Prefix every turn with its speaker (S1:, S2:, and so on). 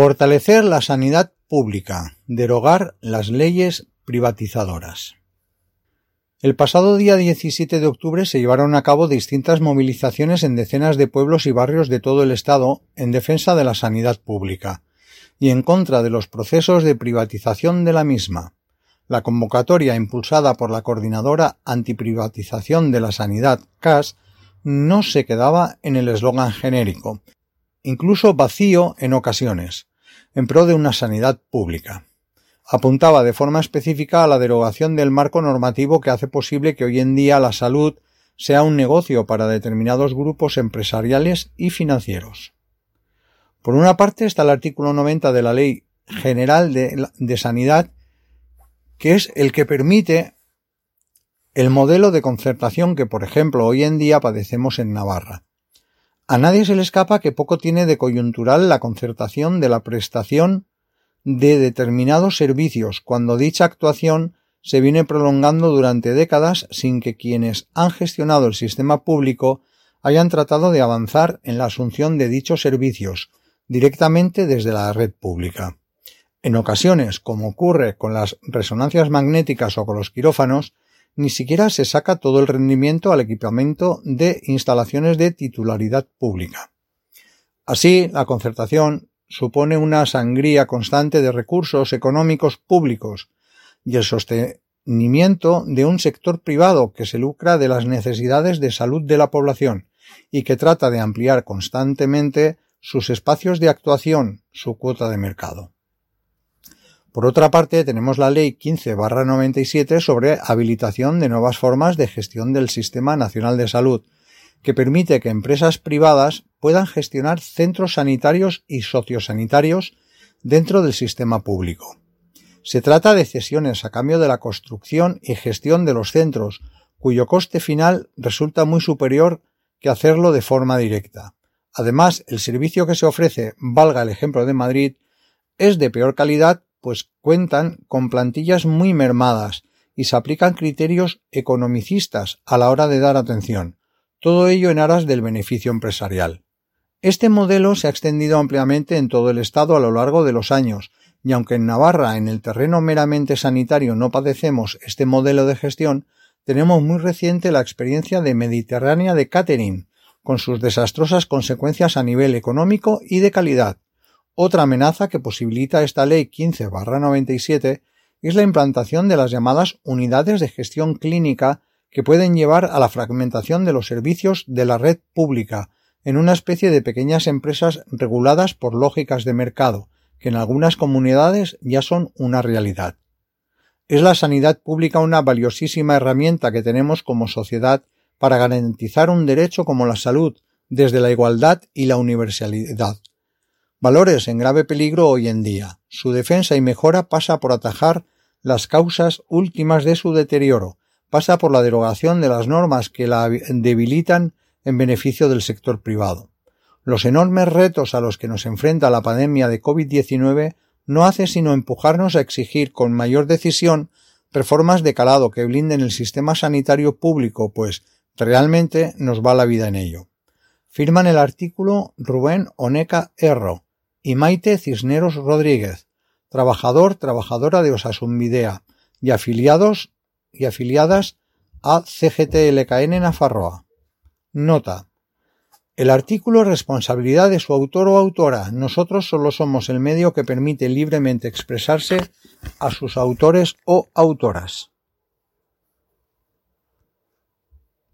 S1: Fortalecer la sanidad pública. Derogar las leyes privatizadoras. El pasado día 17 de octubre se llevaron a cabo distintas movilizaciones en decenas de pueblos y barrios de todo el Estado en defensa de la sanidad pública y en contra de los procesos de privatización de la misma. La convocatoria impulsada por la Coordinadora Antiprivatización de la Sanidad, CAS, no se quedaba en el eslogan genérico, incluso vacío en ocasiones, en pro de una sanidad pública. Apuntaba de forma específica a la derogación del marco normativo que hace posible que hoy en día la salud sea un negocio para determinados grupos empresariales y financieros. Por una parte está el artículo 90 de la Ley General de, de Sanidad, que es el que permite el modelo de concertación que, por ejemplo, hoy en día padecemos en Navarra. A nadie se le escapa que poco tiene de coyuntural la concertación de la prestación de determinados servicios, cuando dicha actuación se viene prolongando durante décadas sin que quienes han gestionado el sistema público hayan tratado de avanzar en la asunción de dichos servicios directamente desde la red pública. En ocasiones, como ocurre con las resonancias magnéticas o con los quirófanos, ni siquiera se saca todo el rendimiento al equipamiento de instalaciones de titularidad pública. Así, la concertación supone una sangría constante de recursos económicos públicos y el sostenimiento de un sector privado que se lucra de las necesidades de salud de la población y que trata de ampliar constantemente sus espacios de actuación, su cuota de mercado. Por otra parte, tenemos la Ley 15-97 sobre habilitación de nuevas formas de gestión del Sistema Nacional de Salud, que permite que empresas privadas puedan gestionar centros sanitarios y sociosanitarios dentro del sistema público. Se trata de cesiones a cambio de la construcción y gestión de los centros, cuyo coste final resulta muy superior que hacerlo de forma directa. Además, el servicio que se ofrece, valga el ejemplo de Madrid, es de peor calidad pues cuentan con plantillas muy mermadas y se aplican criterios economicistas a la hora de dar atención, todo ello en aras del beneficio empresarial. Este modelo se ha extendido ampliamente en todo el Estado a lo largo de los años, y aunque en Navarra en el terreno meramente sanitario no padecemos este modelo de gestión, tenemos muy reciente la experiencia de Mediterránea de Catering, con sus desastrosas consecuencias a nivel económico y de calidad, otra amenaza que posibilita esta ley 15-97 es la implantación de las llamadas unidades de gestión clínica que pueden llevar a la fragmentación de los servicios de la red pública en una especie de pequeñas empresas reguladas por lógicas de mercado, que en algunas comunidades ya son una realidad. Es la sanidad pública una valiosísima herramienta que tenemos como sociedad para garantizar un derecho como la salud, desde la igualdad y la universalidad, valores en grave peligro hoy en día. Su defensa y mejora pasa por atajar las causas últimas de su deterioro, pasa por la derogación de las normas que la debilitan en beneficio del sector privado. Los enormes retos a los que nos enfrenta la pandemia de COVID-19 no hace sino empujarnos a exigir con mayor decisión reformas de calado que blinden el sistema sanitario público, pues realmente nos va la vida en ello. Firman el artículo Rubén Oneca Erro, y Maite Cisneros Rodríguez, trabajador, trabajadora de Osasunvidea y afiliados y afiliadas a CGTLKN Nafarroa. Nota. El artículo es responsabilidad de su autor o autora. Nosotros solo somos el medio que permite libremente expresarse a sus autores o autoras.